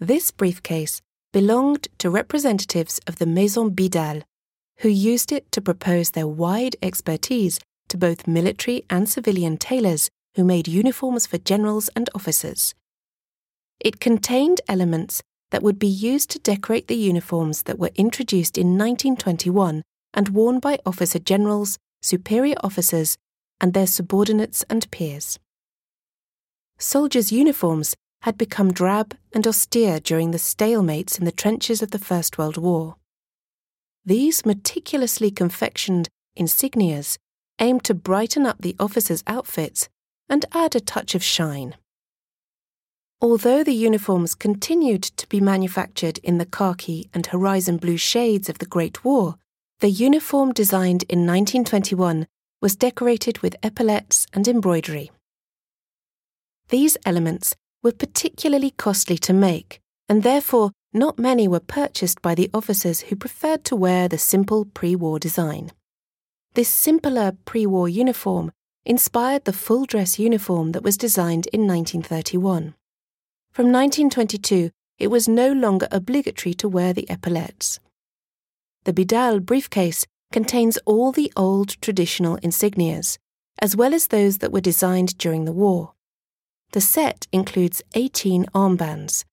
This briefcase belonged to representatives of the Maison Bidal, who used it to propose their wide expertise to both military and civilian tailors who made uniforms for generals and officers. It contained elements that would be used to decorate the uniforms that were introduced in 1921 and worn by officer generals, superior officers, and their subordinates and peers. Soldiers' uniforms had become drab and austere during the stalemates in the trenches of the First World War. These meticulously confectioned insignias aimed to brighten up the officers' outfits and add a touch of shine. Although the uniforms continued to be manufactured in the khaki and horizon blue shades of the Great War, the uniform designed in 1921 was decorated with epaulettes and embroidery. These elements were particularly costly to make, and therefore not many were purchased by the officers who preferred to wear the simple pre war design. This simpler pre war uniform inspired the full dress uniform that was designed in 1931. From 1922, it was no longer obligatory to wear the epaulettes. The Bidal briefcase contains all the old traditional insignias, as well as those that were designed during the war. The set includes 18 armbands,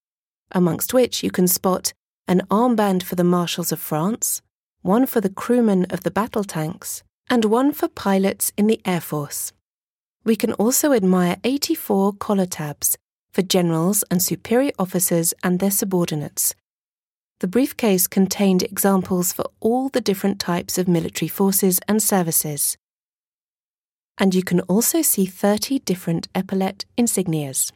amongst which you can spot an armband for the marshals of France, one for the crewmen of the battle tanks, and one for pilots in the Air Force. We can also admire 84 collar tabs for generals and superior officers and their subordinates. The briefcase contained examples for all the different types of military forces and services and you can also see 30 different epaulette insignias.